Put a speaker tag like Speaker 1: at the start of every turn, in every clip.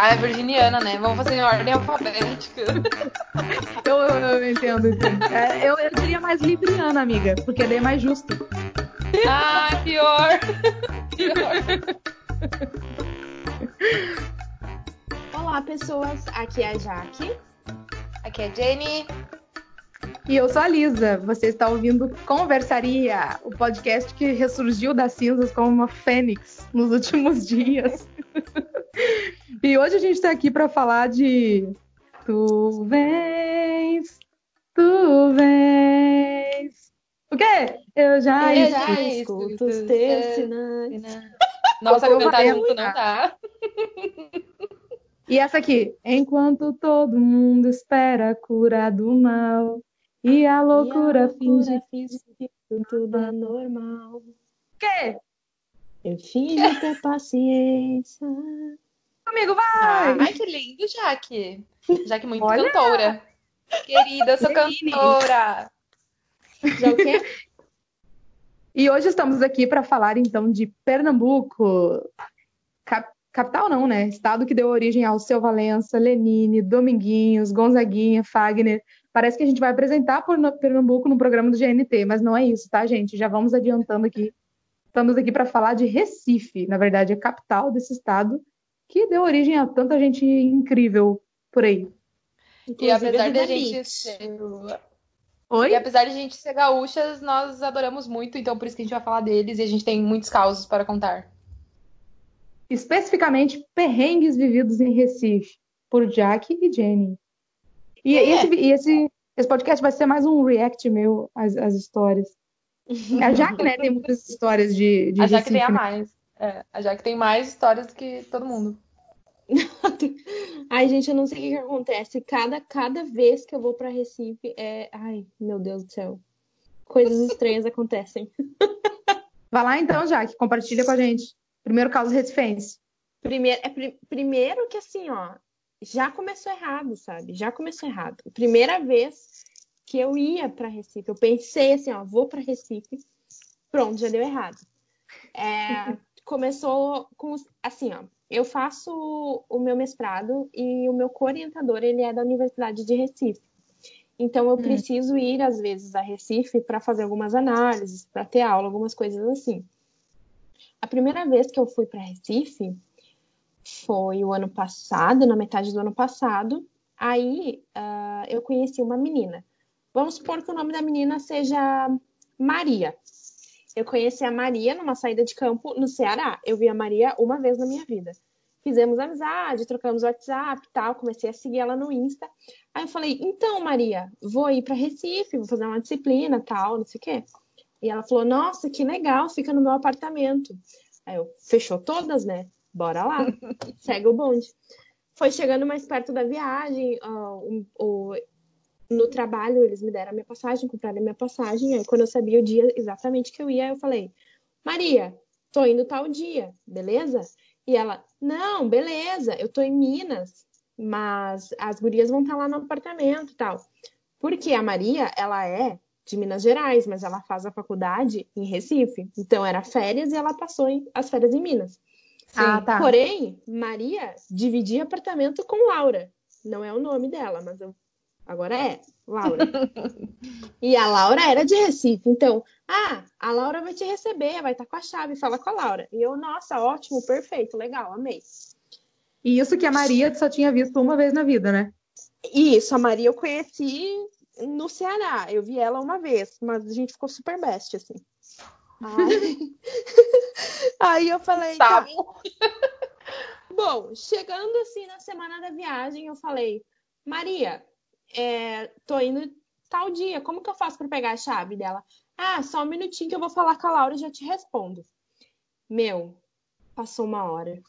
Speaker 1: Ah, é virginiana, né? Vamos fazer em ordem alfabética.
Speaker 2: eu, eu, eu, entendo, entendo. É, eu, eu diria mais libriana, amiga, porque daí é mais justo.
Speaker 1: Ah, pior. pior.
Speaker 3: Olá, pessoas. Aqui é a Jaque.
Speaker 1: Aqui é a Jenny.
Speaker 2: E eu sou a Lisa. Você está ouvindo Conversaria, o podcast que ressurgiu das cinzas como uma fênix nos últimos dias. e hoje a gente está aqui para falar de Tu vens, tu vens. O quê?
Speaker 3: Eu já, eu já escuto os teus sinais.
Speaker 1: Nossa, cantar junto não dá.
Speaker 2: E essa aqui, enquanto todo mundo espera a cura do mal e a loucura, e a loucura finge que
Speaker 3: tudo é normal.
Speaker 2: Quê?
Speaker 3: Eu finge ter paciência.
Speaker 2: Comigo, vai!
Speaker 1: Ai, que lindo, Jaque. Jaque muito Olha. cantora. Querida, eu sou cantora.
Speaker 3: Já o quê?
Speaker 2: E hoje estamos aqui para falar então de Pernambuco, cap capital não, né? Estado que deu origem ao seu Valença, Lenine, Dominguinhos, Gonzaguinha, Fagner. Parece que a gente vai apresentar Pernambuco no programa do GNT, mas não é isso, tá, gente? Já vamos adiantando aqui. Estamos aqui para falar de Recife, na verdade, é capital desse estado que deu origem a tanta gente incrível por aí.
Speaker 1: Inclusive, e apesar de a gente ser... Oi? E apesar de a gente ser gaúchas, nós adoramos muito, então por isso que a gente vai falar deles e a gente tem muitos causos para contar.
Speaker 2: Especificamente, perrengues vividos em Recife, por Jack e Jenny. E, é. esse, e esse, esse, podcast vai ser mais um react meu às, às histórias. A Jack, né, tem muitas histórias de, de
Speaker 1: A
Speaker 2: Jack
Speaker 1: tem a mais. É, a Jaque tem mais histórias do que todo mundo.
Speaker 3: ai, gente, eu não sei o que, que, acontece. Cada, cada vez que eu vou para Recife, é. Ai, meu Deus do céu. Coisas estranhas acontecem.
Speaker 2: Vai lá então, Jaque, compartilha com a gente. Primeiro caso recifense.
Speaker 3: Primeiro, é, pr primeiro que assim, ó, já começou errado, sabe? Já começou errado. Primeira vez que eu ia para Recife, eu pensei assim, ó, vou para Recife. Pronto, já deu errado. É, começou com assim, ó. Eu faço o meu mestrado e o meu co-orientador ele é da Universidade de Recife. Então eu hum. preciso ir às vezes a Recife para fazer algumas análises, para ter aula, algumas coisas assim. A primeira vez que eu fui para Recife foi o ano passado, na metade do ano passado. Aí uh, eu conheci uma menina. Vamos supor que o nome da menina seja Maria. Eu conheci a Maria numa saída de campo no Ceará. Eu vi a Maria uma vez na minha vida. Fizemos amizade, trocamos WhatsApp e tal. Comecei a seguir ela no Insta. Aí eu falei: então, Maria, vou ir para Recife, vou fazer uma disciplina tal, não sei o quê. E ela falou: nossa, que legal, fica no meu apartamento. Aí eu: fechou todas, né? Bora lá, segue o bonde. Foi chegando mais perto da viagem, o, no trabalho eles me deram a minha passagem, compraram a minha passagem. Aí quando eu sabia o dia exatamente que eu ia, eu falei: Maria, tô indo tal dia, beleza? E ela: Não, beleza, eu tô em Minas, mas as gurias vão estar tá lá no apartamento e tal. Porque a Maria, ela é de Minas Gerais, mas ela faz a faculdade em Recife. Então era férias e ela passou as férias em Minas.
Speaker 2: Ah, tá.
Speaker 3: Porém, Maria dividia apartamento com Laura. Não é o nome dela, mas eu Agora é, Laura. e a Laura era de Recife. Então, ah, a Laura vai te receber, vai estar tá com a chave, fala com a Laura. E eu, nossa, ótimo, perfeito, legal, amei.
Speaker 2: E isso que a Maria só tinha visto uma vez na vida, né?
Speaker 3: Isso, a Maria eu conheci no Ceará. Eu vi ela uma vez, mas a gente ficou super best, assim. Aí, Aí eu falei, tá. Bom, chegando assim na semana da viagem, eu falei, Maria, é, tô indo tal dia, como que eu faço para pegar a chave dela? Ah, só um minutinho que eu vou falar com a Laura e já te respondo. Meu, passou uma hora,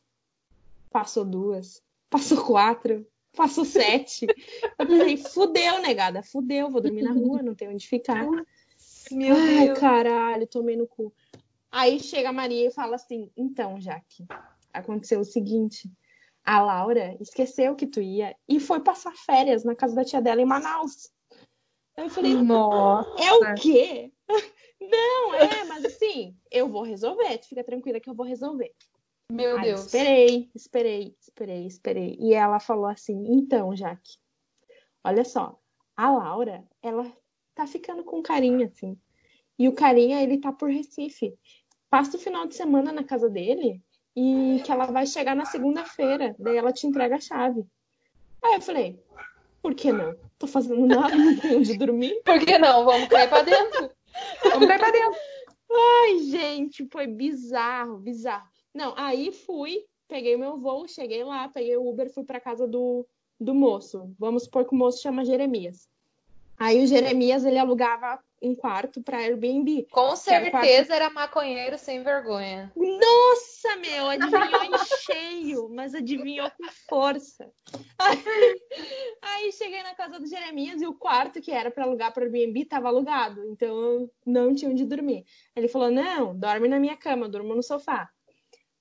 Speaker 3: passou duas, passou quatro, passou sete. Eu falei, fudeu, negada, fudeu, vou dormir na rua, não tenho onde ficar. Meu Ai, Deus. caralho, tomei no cu. Aí chega a Maria e fala assim: então, Jaque, aconteceu o seguinte a Laura esqueceu que tu ia e foi passar férias na casa da tia dela em Manaus. Aí eu falei,
Speaker 2: Nossa.
Speaker 3: É o quê? Não, é, mas assim, eu vou resolver. Tu fica tranquila que eu vou resolver.
Speaker 1: Meu
Speaker 3: Aí,
Speaker 1: Deus.
Speaker 3: Esperei, esperei, esperei, esperei. E ela falou assim: então, Jaque, olha só, a Laura, ela tá ficando com carinha, assim. E o carinha, ele tá por Recife. Passa o final de semana na casa dele e que ela vai chegar na segunda-feira. Daí ela te entrega a chave. Aí eu falei: por que não? Tô fazendo nada, não tenho onde dormir.
Speaker 1: Por que não? Vamos cair pra dentro.
Speaker 2: Vamos cair pra dentro.
Speaker 3: Ai, gente, foi bizarro, bizarro. Não, aí fui, peguei meu voo, cheguei lá, peguei o Uber, fui pra casa do, do moço. Vamos supor que o moço chama Jeremias. Aí o Jeremias, ele alugava um quarto pra Airbnb.
Speaker 1: Com
Speaker 3: era
Speaker 1: certeza
Speaker 3: quarto-
Speaker 1: era maconheiro sem vergonha.
Speaker 3: Nossa, meu, adivinhou em cheio, mas adivinhou com força. Aí, aí cheguei na casa do Jeremias e o quarto que era pra alugar para Airbnb tava alugado, então eu não tinha onde dormir. Ele falou: "Não, dorme na minha cama, eu durmo no sofá".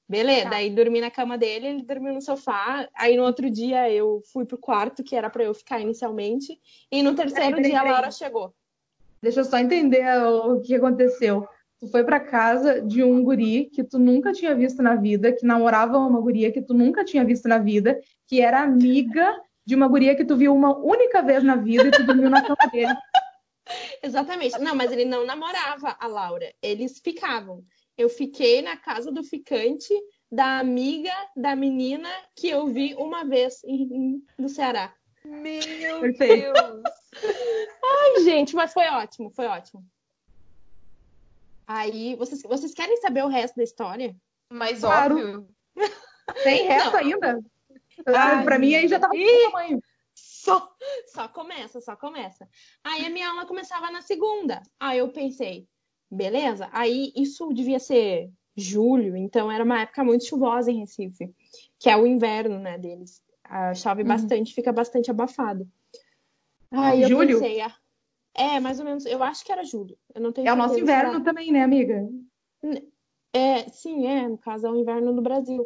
Speaker 3: Beleza,
Speaker 1: Tá.
Speaker 3: daí dormi na cama dele, ele dormiu no sofá. Aí no outro dia eu fui pro quarto que era pra eu ficar inicialmente, e no terceiro
Speaker 2: peraí,
Speaker 3: dia a Laura chegou.
Speaker 2: Deixa eu só entender o que aconteceu. Tu foi pra casa de um guri que tu nunca tinha visto na vida, que namorava uma guria que tu nunca tinha visto na vida, que era amiga de uma guria que tu viu uma única vez na vida e tu dormiu na cama dele.
Speaker 3: Exatamente. Não, mas ele não namorava a Laura. Eles ficavam. Eu fiquei na casa do ficante da amiga da menina que eu vi uma vez em- em- no Ceará.
Speaker 1: Meu
Speaker 2: Perfeito.
Speaker 1: Deus.
Speaker 3: Ai, gente, mas foi ótimo, foi ótimo. Aí, vocês, vocês querem saber o resto da história?
Speaker 1: Mas
Speaker 2: Claro.
Speaker 1: óbvio.
Speaker 2: Tem resto
Speaker 3: Não.
Speaker 2: ainda?
Speaker 3: Ai,
Speaker 2: pra mim aí já tava
Speaker 3: Ih.
Speaker 2: do tamanho.
Speaker 3: Só, só começa, só começa. Aí a minha aula começava na segunda. Aí eu pensei, beleza? Aí isso devia ser julho, então era uma época muito chuvosa em Recife, que é o inverno, né, deles. Ah, chove
Speaker 2: Uhum.
Speaker 3: bastante, fica bastante abafado. Aí eu
Speaker 2: Julho?
Speaker 3: pensei, ah, é, mais ou menos, eu acho que era julho. Eu não tenho
Speaker 2: É o nosso inverno também, né, amiga?
Speaker 3: É, sim, é, no caso é o inverno no Brasil.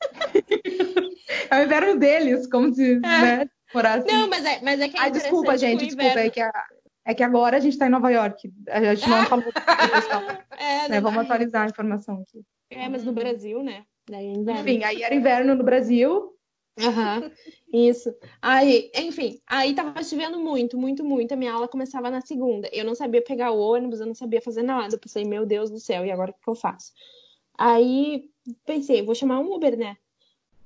Speaker 2: É o inverno deles, como se, né, morasse.
Speaker 3: Não, mas é, mas é que é
Speaker 2: desculpa, gente, desculpa. É que, a- é que agora a gente tá em Nova York. A gente não falou
Speaker 3: É,
Speaker 2: né? Vamos atualizar a informação aqui.
Speaker 3: É, mas no Brasil, né? Daí é inverno.
Speaker 2: Enfim, aí era inverno no Brasil.
Speaker 3: Aham, isso. Aí, enfim, aí tava chovendo muito, muito, muito. A minha aula começava na segunda. Eu não sabia pegar o ônibus, eu não sabia fazer nada. Eu pensei, meu Deus do céu, e agora o que que eu faço? Aí pensei, vou chamar um Uber, né?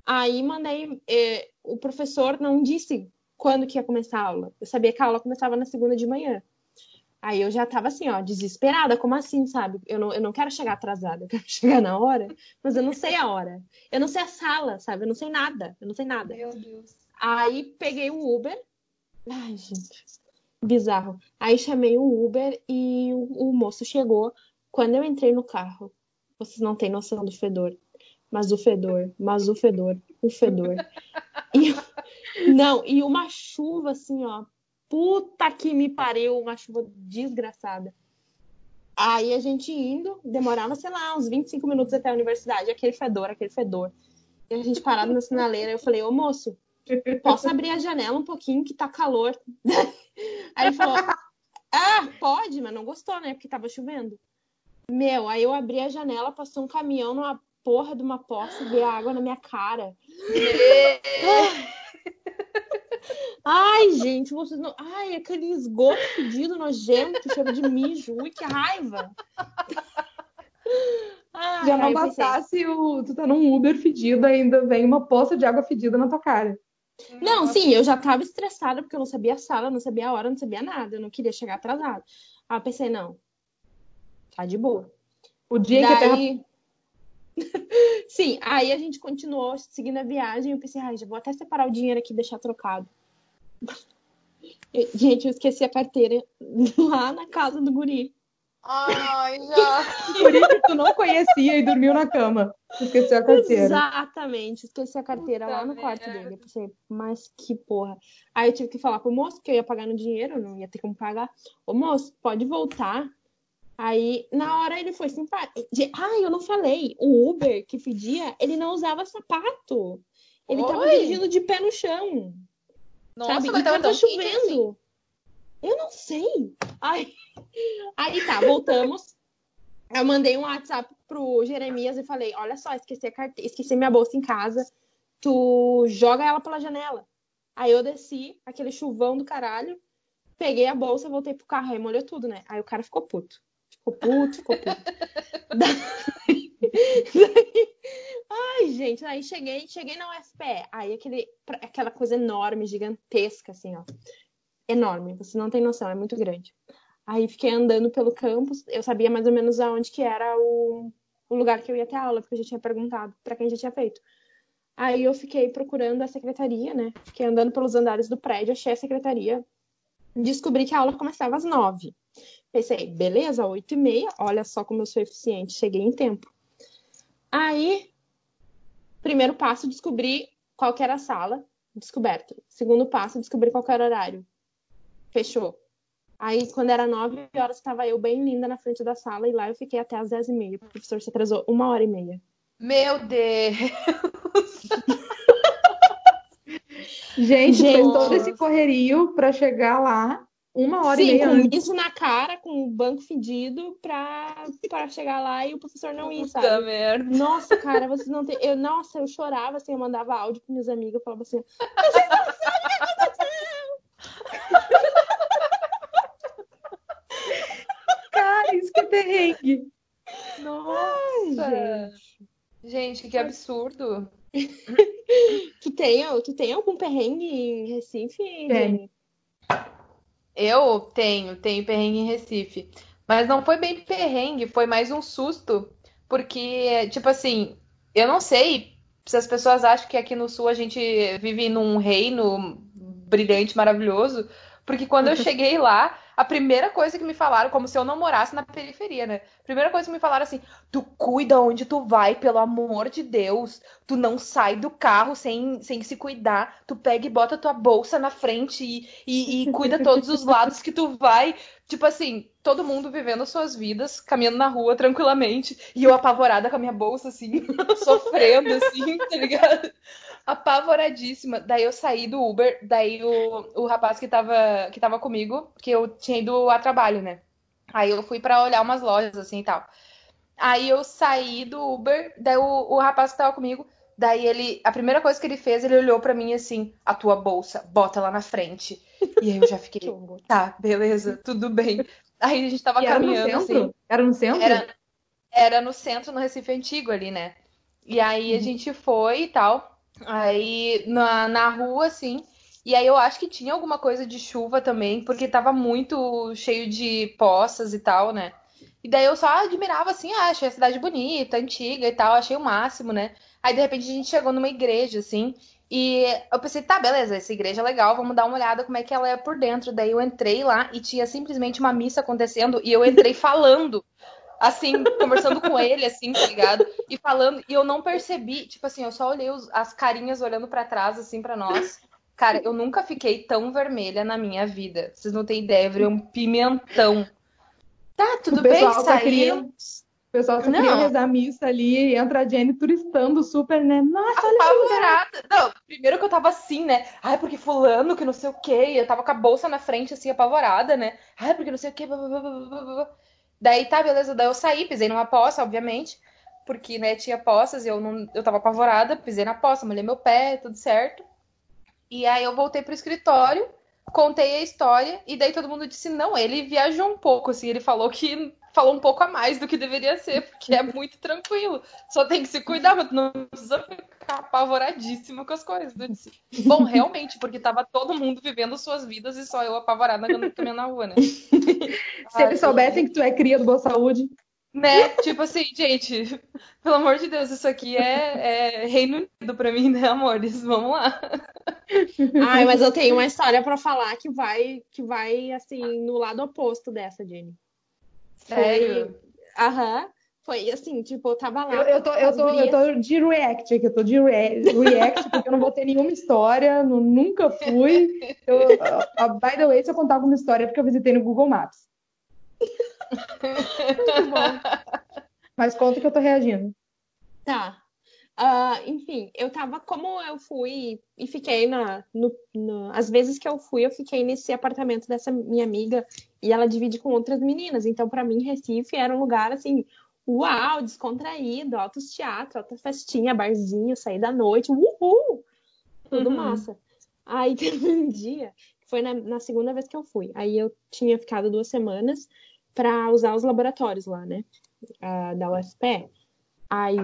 Speaker 3: Aí mandei. eh, o professor não disse quando que ia começar a aula. Eu sabia que a aula começava na segunda de manhã. Aí eu já tava assim, ó, desesperada, como assim, sabe? Eu não, eu não quero chegar atrasada, eu quero chegar na hora, mas eu não sei a hora. Eu não sei a sala, sabe? Eu não sei nada, eu não sei nada.
Speaker 1: Meu Deus.
Speaker 3: Aí peguei o Uber. Ai, gente, bizarro. Aí chamei o Uber e o, o moço chegou. Quando eu entrei no carro, vocês não têm noção do fedor. Mas o fedor, mas o fedor, o fedor. E, não, e uma chuva assim, ó. Puta que me pariu, uma chuva desgraçada. Aí a gente indo, demorava, sei lá, uns 25 minutos até a universidade. Aquele fedor, aquele fedor. E a gente parado na sinaleira. Eu falei, ô moço, posso abrir a janela um pouquinho que tá calor? Aí ele falou, ah, pode, mas não gostou, né? Porque tava chovendo. Meu, aí eu abri a janela, passou um caminhão numa porra de uma poça, veio água na minha cara. Ai, gente, vocês não. Ai, aquele esgoto fedido, nojento, cheiro de mijo. Ui, que raiva. Ai,
Speaker 2: Já não
Speaker 3: pensei,
Speaker 2: bastasse o, tu tá num Uber fedido, ainda vem uma poça de água fedida na tua cara.
Speaker 3: Não, sim, eu já tava estressada porque eu não sabia a sala, não sabia a hora, não sabia nada. Eu não queria chegar atrasada. Aí eu pensei, não, tá de boa.
Speaker 2: O dia que a terra
Speaker 3: Daí... Sim, aí a gente continuou seguindo a viagem. Eu pensei, ai, já vou até separar o dinheiro aqui e deixar trocado. E, Gente, eu esqueci a carteira lá na casa do guri.
Speaker 1: Ai, já.
Speaker 2: por isso que tu não conhecia e dormiu na cama. Esqueceu a carteira.
Speaker 3: Exatamente, esqueci a carteira
Speaker 1: Puta
Speaker 3: lá no quarto
Speaker 1: merda.
Speaker 3: dele. Eu pensei, mas que porra. Aí eu tive que falar pro moço que eu ia pagar no dinheiro, não ia ter como pagar. Ô moço, pode voltar. Aí, na hora ele foi simpático. Ah, eu não falei. O Uber que pedia, ele não usava sapato. Ele tava
Speaker 1: Oi?
Speaker 3: dirigindo de pé no chão.
Speaker 1: Nossa,
Speaker 3: sabe?
Speaker 1: mas
Speaker 3: e
Speaker 1: tava
Speaker 3: tava chovendo. Eu não sei. Aí, aí tá, voltamos. Eu mandei um WhatsApp pro Jeremias e falei: Olha só, esqueci, a carte... esqueci minha bolsa em casa. Tu joga ela pela janela. Aí eu desci, aquele chuvão do caralho, peguei a bolsa, voltei pro carro, aí molhou tudo, né? Aí o cara ficou puto. Ficou puto, ficou puto. daí, ai, gente, aí cheguei, cheguei na UFPE. Aí aquele, aquela coisa enorme, gigantesca, assim, ó enorme, você não tem noção, é muito grande. Aí fiquei andando pelo campus, eu sabia mais ou menos aonde que era o, o lugar que eu ia ter aula, porque eu já tinha perguntado para quem já tinha feito. Aí eu fiquei procurando a secretaria, né? Fiquei andando pelos andares do prédio, achei a secretaria, descobri que a aula começava às nove. Pensei, beleza, oito e meia, olha só como eu sou eficiente, cheguei em tempo. Aí, primeiro passo, descobri qual era a sala, descoberto. Segundo passo, descobri qual era o horário, fechou. Aí, quando era nove horas, estava eu bem linda na frente da sala e lá eu fiquei até às dez e meia. O professor se atrasou uma hora e meia.
Speaker 1: Meu Deus!
Speaker 2: Gente, Gente, fez todo esse correrio para chegar lá uma hora Sim, e meia
Speaker 3: com
Speaker 2: antes.
Speaker 3: isso na cara, com o banco fedido, pra, pra chegar lá e o professor não ir, sabe? Puta
Speaker 1: merda.
Speaker 3: Nossa, cara, vocês não tem. Eu, nossa, eu chorava assim, eu mandava áudio pros meus amigos, eu falava assim, vocês não sabem o que aconteceu!
Speaker 2: isso que é perrengue.
Speaker 1: Nossa! Ai, gente. gente, que absurdo.
Speaker 3: tu, tem, tu tem algum perrengue em Recife, Jenny?
Speaker 1: Eu tenho, tenho perrengue em Recife. Mas não foi bem perrengue, foi mais um susto. Porque, tipo assim, eu não sei se as pessoas acham que aqui no sul a gente vive num reino brilhante, maravilhoso. Porque quando eu cheguei lá, a primeira coisa que me falaram, como se eu não morasse na periferia, né? Primeira coisa que me falaram assim: tu cuida onde tu vai, pelo amor de Deus. Tu não sai do carro sem, sem se cuidar. Tu pega e bota tua bolsa na frente e, e, e cuida todos os lados que tu vai. Tipo assim, todo mundo vivendo suas vidas, caminhando na rua tranquilamente. E eu apavorada com a minha bolsa, assim, sofrendo, assim, tá ligado? Apavoradíssima. Daí eu saí do Uber, daí o, o rapaz que tava, que tava comigo, que eu tinha ido a trabalho, né? Aí eu fui para olhar umas lojas assim e tal. Aí eu saí do Uber, daí o, o rapaz que tava comigo, daí ele, a primeira coisa que ele fez, ele olhou para mim assim, a tua bolsa, bota lá na frente. E aí eu já fiquei, tá, beleza, tudo bem. Aí a gente tava e caminhando
Speaker 2: era
Speaker 1: assim.
Speaker 2: Era no centro?
Speaker 1: Era, era no centro, no Recife Antigo ali, né? E aí a uhum. gente foi e tal. Aí na, na rua, assim. E aí eu acho que tinha alguma coisa de chuva também, porque tava muito cheio de poças e tal, né? E daí eu só admirava assim, ah, achei a cidade bonita, antiga e tal, achei o máximo, né? Aí de repente a gente chegou numa igreja, assim, e eu pensei, tá, beleza, essa igreja é legal, vamos dar uma olhada como é que ela é por dentro. Daí eu entrei lá e tinha simplesmente uma missa acontecendo e eu entrei falando assim, conversando com ele, assim, tá ligado? E falando, e eu não percebi, tipo assim, eu só olhei os, as carinhas olhando para trás, assim, para nós. Cara, eu nunca fiquei tão vermelha na minha vida. Vocês não têm ideia, eu virei um pimentão. Tá, tudo bem, saímos.
Speaker 2: O pessoal só não. queria rezar missa ali, entra a Jenny turistando super, né? Nossa, olha
Speaker 1: Não, primeiro que eu tava assim, né? Ai, porque fulano, que não sei o quê. Eu tava com a bolsa na frente, assim, apavorada, né? Ai, porque não sei o quê. Blá, blá, blá, Daí tá, beleza, daí eu saí, pisei numa poça, obviamente, porque, né, tinha poças e eu não, eu tava apavorada, pisei na poça, molhei meu pé, tudo certo. E aí eu voltei pro escritório, contei a história e daí todo mundo disse não, ele viajou um pouco, assim, ele falou que falou um pouco a mais do que deveria ser, porque é muito tranquilo. Só tem que se cuidar, mas não precisa ficar apavoradíssimo com as coisas. Eu disse, bom, realmente, porque tava todo mundo vivendo suas vidas e só eu apavorada caminhando na rua, né?
Speaker 2: Se eles soubessem que tu é cria do Boa Saúde.
Speaker 1: Né? Tipo assim, gente, pelo amor de Deus, isso aqui é, é Reino Unido pra mim, né, amores? Vamos lá.
Speaker 3: Ai, mas eu tenho uma história para falar que vai, que vai, assim, no lado oposto dessa, Jenny.
Speaker 1: Sério?
Speaker 3: Aham. Foi assim, tipo, eu tava lá.
Speaker 2: Eu, eu, tô, eu, tô, eu tô de react aqui, eu tô de re react, porque eu não vou ter nenhuma história, não, nunca fui. Eu, uh, by the way, se eu contar alguma história, é porque eu visitei no Google Maps. Muito bom. Mas conta que eu tô reagindo.
Speaker 3: Tá. Uh, enfim, eu tava, como eu fui e fiquei na. No, no, as vezes que eu fui, eu fiquei nesse apartamento dessa minha amiga e ela divide com outras meninas. Então, para mim, Recife era um lugar assim, uau, descontraído, altos teatro, alta festinha, barzinho, sair da noite, uhul! Tudo uhum. massa. Aí teve um dia, foi na, na segunda vez que eu fui. Aí eu tinha ficado duas semanas para usar os laboratórios lá, né? Uh, da UFPE. Aí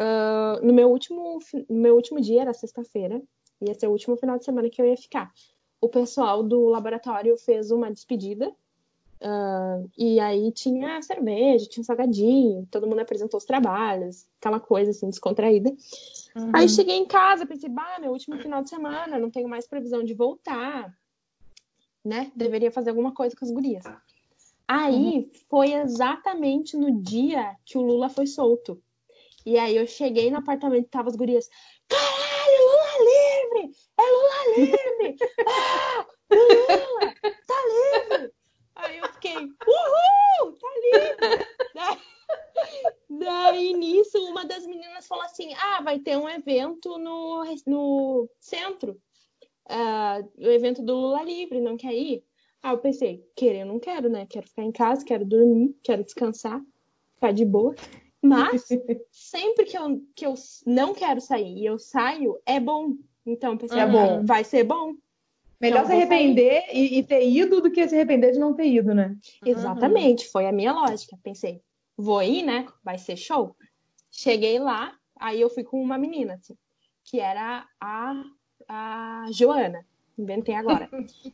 Speaker 3: Uh, no, meu último, no meu último dia, era sexta-feira, ia ser o último final de semana que eu ia ficar. O pessoal do laboratório fez uma despedida. Uh, e aí tinha cerveja, tinha salgadinho, todo mundo apresentou os trabalhos, aquela coisa assim, descontraída. Uhum. Aí cheguei em casa, pensei, bah, meu último final de semana, não tenho mais previsão de voltar, né? Deveria fazer alguma coisa com as gurias. Aí uhum. foi exatamente no dia que o Lula foi solto. E aí eu cheguei no apartamento e tava as gurias. Caralho, Lula livre! É Lula livre! Ah, Lula! Tá livre! Aí eu fiquei, uhul! Tá livre! Daí, nisso, uma das meninas falou assim: ah, vai ter um evento no, no centro. Uh, o evento do Lula livre, não quer ir? Ah, eu pensei, querer eu não quero, né? Quero ficar em casa, quero dormir, quero descansar, ficar de boa. Mas sempre que eu, que eu não quero sair e eu saio, é bom. Então, pensei, é bom. vai ser bom.
Speaker 2: Melhor se arrepender e, e, ter ido do que se arrepender de não ter ido, né?
Speaker 3: Exatamente, foi a minha lógica. Pensei, vou ir, né? Vai ser show. Cheguei lá, aí eu fui com uma menina, assim, que era a, a Joana. Inventei agora.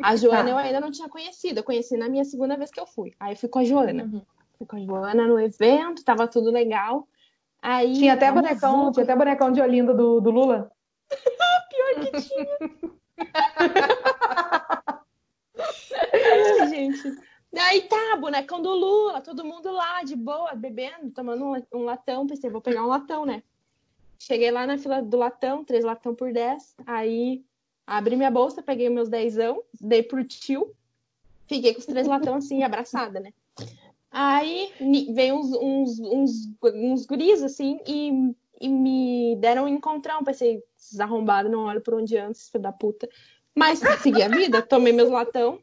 Speaker 3: A Joana tá. eu ainda não tinha conhecido, eu conheci na minha segunda vez que eu fui. Aí eu fui com a Joana. Uhum. Fui com a Joana no evento, tava tudo legal. Aí,
Speaker 2: tinha até bonecão, tinha até bonecão de Olinda do, do Lula.
Speaker 3: Pior que tinha. Ai, gente. Daí tá, bonecão do Lula, todo mundo lá, de boa, bebendo, tomando um, um latão. Pensei, vou pegar um latão, né? Cheguei lá na fila do latão, três latão por dez. Aí abri minha bolsa, peguei meus dezão, dei pro tio. Fiquei com os três latão assim, abraçada, né? Aí veio uns, uns, uns, uns guris, assim, e, e me deram um encontrão. Pensei, esses arrombados não olham por onde antes, filho da puta. Mas segui a vida, tomei meus latão.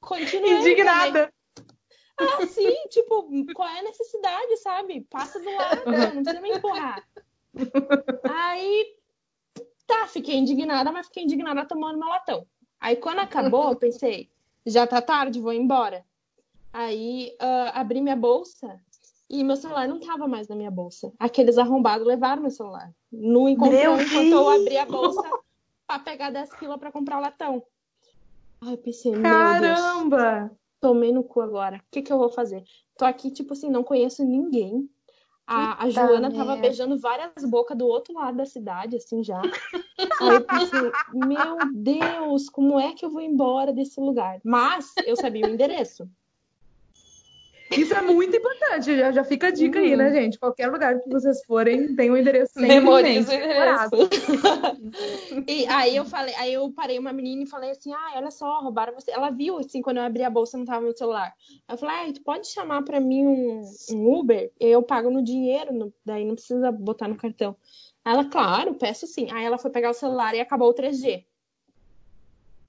Speaker 3: Continuei.
Speaker 2: Indignada.
Speaker 3: Ah, sim, tipo, qual é a necessidade, sabe? Passa do lado, não precisa me empurrar. Aí, tá, fiquei indignada, mas fiquei indignada tomando meu latão. Aí, quando acabou, eu pensei, já tá tarde, vou embora. Aí uh, abri minha bolsa e meu celular não tava mais na minha bolsa. Aqueles arrombados levaram meu celular. No encontrão, enquanto eu abri a bolsa pra pegar 10 quilos pra comprar o latão. Aí eu pensei,
Speaker 2: Caramba!
Speaker 3: meu Deus, tomei no cu agora. O que, que eu vou fazer? Tô aqui, tipo assim, não conheço ninguém. A, a Joana merda. tava beijando várias bocas do outro lado da cidade, assim, já. Aí eu pensei, meu Deus, como é que eu vou embora desse lugar? Mas eu sabia o endereço.
Speaker 2: Isso é muito importante, já, já fica a dica uhum. aí, né, uhum. gente? Qualquer lugar que vocês forem, tem o um endereço
Speaker 1: Memoriza o endereço.
Speaker 3: e aí eu falei, aí eu parei uma menina e falei assim, ah, olha só, roubaram você. Ela viu, assim, quando eu abri a bolsa, não tava meu celular. Eu falei, ah, tu pode chamar pra mim um, um Uber? Eu pago no dinheiro, no, daí não precisa botar no cartão. Ela, claro, peço sim. Aí ela foi pegar o celular e acabou o 3G.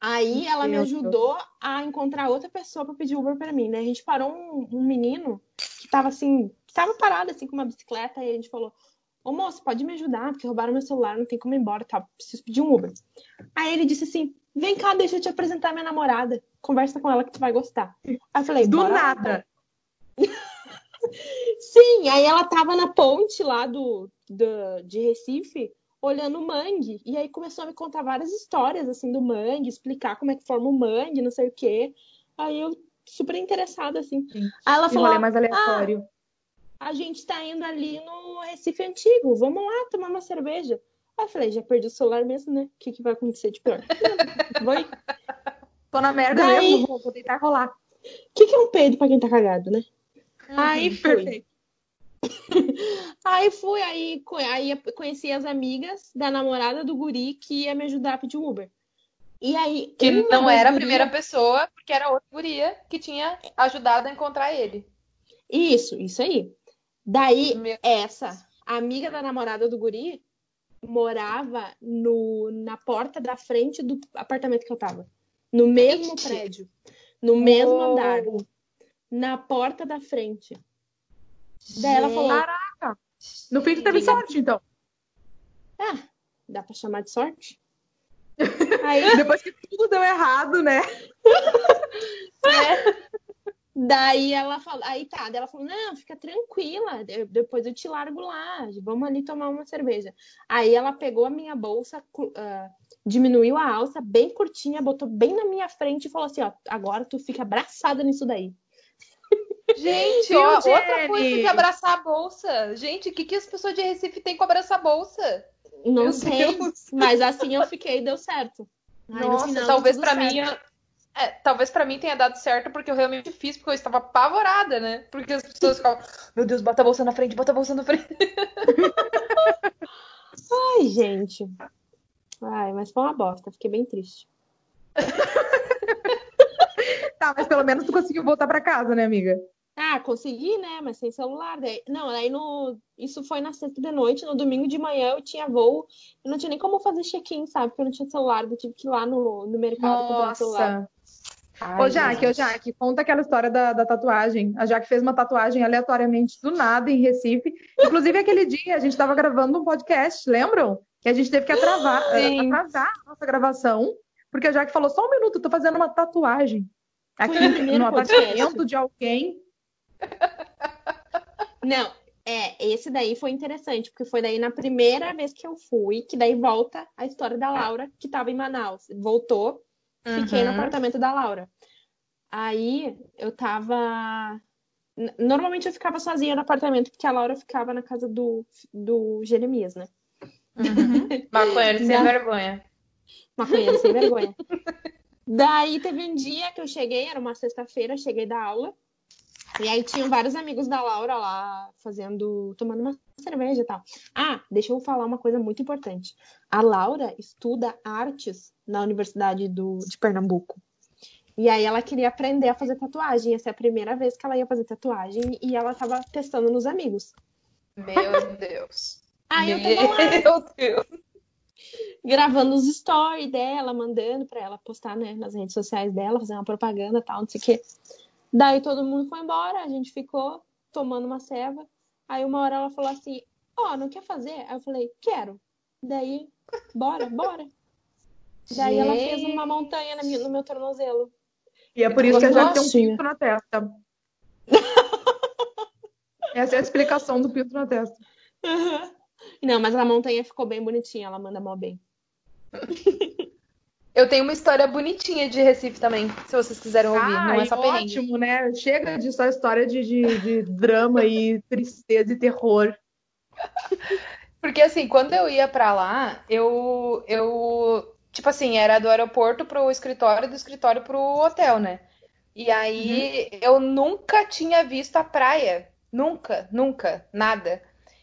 Speaker 3: Aí ela me ajudou a encontrar outra pessoa para pedir Uber para mim, né? A gente parou um, um menino que tava assim, estava parado assim com uma bicicleta e a gente falou: Ô moço, pode me ajudar? Porque roubaram meu celular, não tem como ir embora, tá? Preciso pedir um Uber. Aí ele disse assim: Vem cá, deixa eu te apresentar minha namorada. Conversa com ela que tu vai gostar. Aí eu falei:
Speaker 2: Do nada.
Speaker 3: Sim, aí ela tava na ponte lá do, do de Recife olhando o mangue. E aí começou a me contar várias histórias, assim, do mangue, explicar como é que forma o mangue, não sei o quê. Aí eu, super interessada, assim.
Speaker 2: Sim. Aí ela falou... mais aleatório.
Speaker 3: Ah, a gente tá indo ali no Recife Antigo, vamos lá tomar uma cerveja. Aí eu falei, já perdi o celular mesmo, né? O que, que vai acontecer de pior? Vai.
Speaker 2: Tô na merda Daí... mesmo, vou, vou tentar rolar.
Speaker 3: O que, que é um peido pra quem tá cagado, né? Uhum, aí. Perfeito. aí fui, aí, aí conheci as amigas da namorada do guri que ia me ajudar a pedir Uber. E aí.
Speaker 1: Que não era a primeira pessoa, porque era outra guria que tinha ajudado a encontrar ele.
Speaker 3: Isso, isso aí. Daí, Meu... essa, a amiga da namorada do guri morava no, na porta da frente do apartamento que eu tava. No mesmo
Speaker 1: Gente.
Speaker 3: prédio. No mesmo
Speaker 1: Uou.
Speaker 3: andar. Na porta da frente. Daí ela falou:
Speaker 2: Caraca! No fim, tu teve sorte, então.
Speaker 3: Ah, dá pra chamar de sorte? Aí,
Speaker 2: Depois que tudo deu errado, né?
Speaker 3: daí ela falou, aí tá, daí ela falou, não, fica tranquila, de- depois eu te largo lá, vamos ali tomar uma cerveja. Aí ela pegou a minha bolsa, ah, diminuiu a alça, bem curtinha, botou bem na minha frente e falou assim, ó, agora tu fica abraçada nisso daí.
Speaker 1: Gente,
Speaker 2: Viu,
Speaker 1: ó, outra coisa que abraçar a bolsa. Gente, o que, que as pessoas de Recife têm com abraçar a bolsa?
Speaker 3: Não
Speaker 1: Meu
Speaker 3: sei,
Speaker 1: Deus.
Speaker 3: mas assim eu fiquei e deu certo. No
Speaker 1: Nossa,
Speaker 3: final,
Speaker 1: talvez
Speaker 3: tudo
Speaker 1: mim. é, talvez pra mim tenha dado certo porque eu realmente fiz, porque eu estava apavorada, né? Porque as pessoas ficavam, meu Deus, bota a bolsa na frente, bota a bolsa na frente.
Speaker 3: Ai, gente. Ai, mas foi uma bosta, fiquei bem triste.
Speaker 2: Tá, mas pelo menos tu conseguiu voltar pra casa, né, amiga?
Speaker 3: Ah, consegui, né? Mas sem celular. Daí... Não, aí no... isso foi na sexta de noite. No domingo de manhã eu tinha voo. Eu não tinha nem como fazer check-in, sabe? Porque eu não tinha celular. Eu tive que ir lá no, no mercado comprar um celular.
Speaker 2: Nossa.
Speaker 1: Ai,
Speaker 2: Ô, Jaque, ô, Jaque, conta aquela história da, da tatuagem. A Jaque fez uma tatuagem aleatoriamente do nada em Recife. Inclusive, aquele dia a gente estava gravando um podcast, lembram? Que a gente teve que atravar, atrasar a nossa gravação, porque a Jaque falou: só um minuto, eu tô fazendo uma tatuagem. Aqui no
Speaker 3: podcast.
Speaker 2: apartamento de alguém.
Speaker 3: Não, é, esse daí foi interessante, porque foi daí na primeira vez que eu fui, que daí volta a história da Laura, que tava em Manaus. Voltou, fiquei no
Speaker 1: Uhum.
Speaker 3: apartamento da Laura. Aí eu tava. Normalmente eu ficava sozinha no apartamento, porque a Laura ficava na casa do, do Jeremias, né?
Speaker 1: Uhum. Maconheiro sem
Speaker 3: Não.
Speaker 1: vergonha.
Speaker 3: Maconheiro sem vergonha. Daí teve um dia que eu cheguei, era uma sexta-feira, cheguei da aula. E aí tinham vários amigos da Laura lá fazendo, tomando uma cerveja e tal. Ah, deixa eu falar uma coisa muito importante. A Laura estuda artes na Universidade do, de Pernambuco. E aí ela queria aprender a fazer tatuagem. Essa é a primeira vez que ela ia fazer tatuagem e ela tava testando nos amigos.
Speaker 1: Meu Deus.
Speaker 3: Aí eu tava lá
Speaker 1: Meu Deus.
Speaker 3: gravando os stories dela, mandando pra ela postar, né, nas redes sociais dela, fazer uma propaganda e tal, não sei o quê. Daí todo mundo foi embora, a gente ficou tomando uma ceva. Aí uma hora ela falou assim: Ó, não quer fazer? Aí eu falei: Quero. Daí, bora, bora. Daí ela fez
Speaker 1: Gente.
Speaker 3: uma montanha na minha- no meu tornozelo.
Speaker 2: E é por isso que a Jaque tem um pinto na testa. Essa é a explicação do pinto na testa.
Speaker 3: Não, mas a montanha ficou bem bonitinha, ela manda mó bem.
Speaker 1: Eu tenho uma história bonitinha de Recife também, se vocês quiserem ouvir. não é só perrengue.
Speaker 2: ótimo, né? Chega de só história de, de, de drama e tristeza e terror.
Speaker 1: Porque assim, quando eu ia pra lá, eu, eu, tipo assim, era do aeroporto pro escritório, do escritório pro hotel, né? E aí eu nunca tinha visto a praia. Nunca, nunca, nada.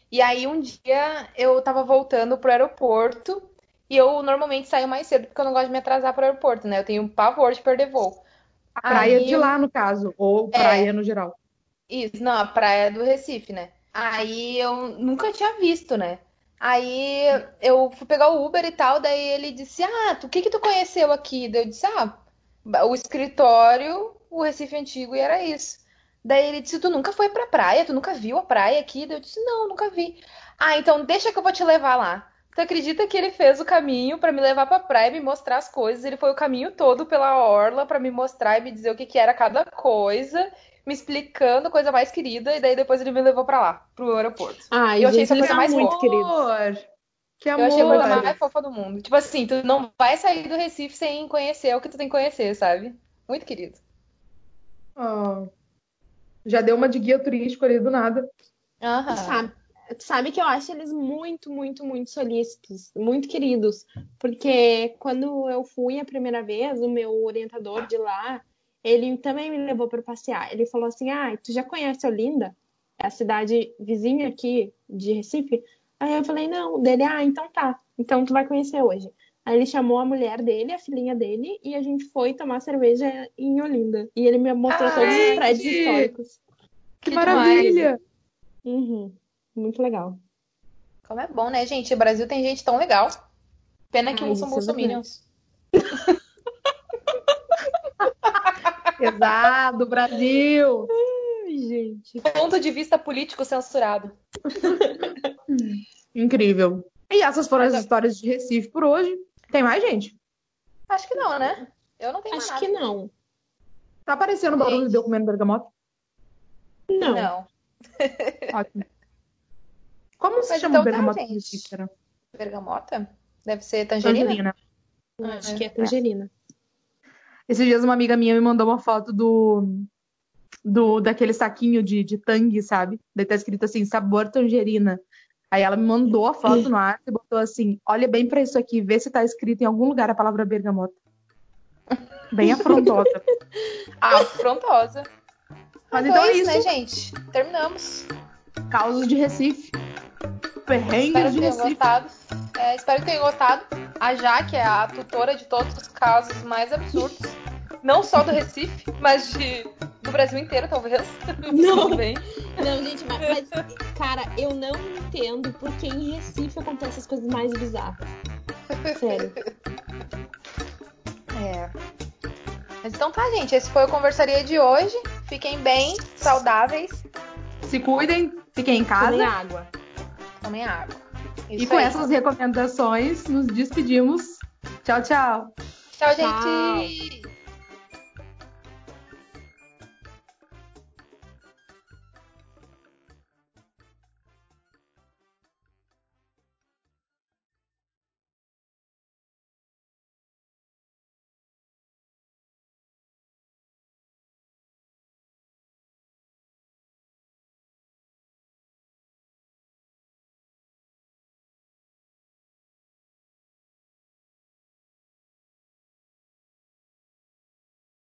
Speaker 1: E aí um dia eu tava voltando pro aeroporto e eu normalmente saio mais cedo porque eu não gosto de me atrasar pro aeroporto, né? Eu tenho pavor de perder voo.
Speaker 2: A praia
Speaker 1: Aí
Speaker 2: de lá, no caso, ou praia no geral.
Speaker 1: Isso, não, a praia do Recife, né? Aí eu nunca tinha visto, né? Aí eu fui pegar o Uber e tal, daí ele disse: Ah, tu- o que que tu conheceu aqui? Daí eu disse: Ah, o escritório, o Recife Antigo, e era isso. Daí ele disse: Tu nunca foi pra praia? Tu nunca viu a praia aqui? Daí eu disse: Não, nunca vi. Ah, então deixa que eu vou te levar lá. Tu acredita que ele fez o caminho pra me levar pra praia e me mostrar as coisas? Ele foi o caminho todo pela orla pra me mostrar e me dizer o que que era cada coisa me explicando a coisa mais querida, e daí depois ele me levou pra lá, pro aeroporto.
Speaker 3: Ai,
Speaker 1: Eu achei
Speaker 3: gente,
Speaker 1: essa coisa
Speaker 3: eles
Speaker 1: mais
Speaker 3: muito
Speaker 1: fofa.
Speaker 3: queridos.
Speaker 2: Amor! Que
Speaker 1: Eu achei a coisa
Speaker 2: amor!
Speaker 1: mais fofa do mundo. Tipo assim, tu não vai sair do Recife sem conhecer o que tu tem que conhecer, sabe? Muito querido.
Speaker 2: Oh. Já deu uma de guia turístico ali do nada.
Speaker 1: Aham.
Speaker 3: Sabe, sabe que eu acho eles muito, muito, muito solícitos, muito queridos. Porque quando eu fui a primeira vez, o meu orientador de lá, ele também me levou para passear. Ele falou assim: Ah, tu já conhece Olinda? É a cidade vizinha aqui de Recife? Aí eu falei: Não. Dele, ah, então tá. Então tu vai conhecer hoje. Aí ele chamou a mulher dele, a filhinha dele, e a gente foi tomar cerveja em Olinda. E ele me mostrou todos
Speaker 1: Ai,
Speaker 3: os prédios
Speaker 2: que-
Speaker 3: históricos.
Speaker 2: Que,
Speaker 1: Que
Speaker 2: maravilha!
Speaker 3: Uhum. Muito legal.
Speaker 1: Como é bom, né, gente? O Brasil tem gente tão legal. Pena que
Speaker 3: Ai,
Speaker 1: uns são
Speaker 3: é
Speaker 1: bolsominions.
Speaker 2: Pesado, Brasil!
Speaker 3: Ai, gente.
Speaker 1: Ponto de vista político censurado.
Speaker 2: Incrível. E essas foram
Speaker 1: Mas
Speaker 2: as
Speaker 1: eu-
Speaker 2: histórias de Recife por hoje. Tem mais, gente?
Speaker 1: Acho que não, né? Eu não tenho
Speaker 3: Acho
Speaker 1: mais
Speaker 3: que não.
Speaker 2: Tá aparecendo o barulho de eu comendo bergamota?
Speaker 3: Não.
Speaker 1: Não.
Speaker 2: Ótimo. Como se
Speaker 1: Mas
Speaker 2: chama
Speaker 1: então tá,
Speaker 2: bergamota?
Speaker 1: Bergamota? Deve ser tangerina?
Speaker 2: Tangerina.
Speaker 1: Ah,
Speaker 3: Acho que é tangerina.
Speaker 2: Esses dias uma amiga minha me mandou uma foto do, do daquele saquinho de, de tangue, sabe? Daí tá escrito assim, sabor tangerina. Aí ela me mandou a foto no ar e botou assim, olha bem pra isso aqui, vê se tá escrito em algum lugar a palavra bergamota. Bem afrontosa.
Speaker 1: Afrontosa.
Speaker 2: Mas
Speaker 1: Então
Speaker 2: então
Speaker 1: é
Speaker 2: é
Speaker 1: isso, né, gente? Terminamos.
Speaker 2: Causos de Recife.
Speaker 1: Espero
Speaker 2: Perrengues
Speaker 1: que
Speaker 2: de
Speaker 1: tenham
Speaker 2: Recife.
Speaker 1: gostado. É, espero que tenham gostado. A Jaque é a tutora de todos os casos mais absurdos. Não só do Recife, mas de, do Brasil inteiro, talvez.
Speaker 3: Não. Não, gente, mas, mas, cara, eu não entendo porque em Recife acontecem as coisas mais bizarras. Sério.
Speaker 1: É. Mas então tá, gente. Esse foi o Conversaria de hoje. Fiquem bem, saudáveis.
Speaker 2: Se cuidem, fiquem em casa.
Speaker 3: Tomem água.
Speaker 1: Tomem água.
Speaker 2: E
Speaker 1: Isso
Speaker 2: com
Speaker 1: aí.
Speaker 2: essas recomendações, nos despedimos. Tchau, tchau.
Speaker 1: Tchau,
Speaker 3: Tchau.
Speaker 1: gente.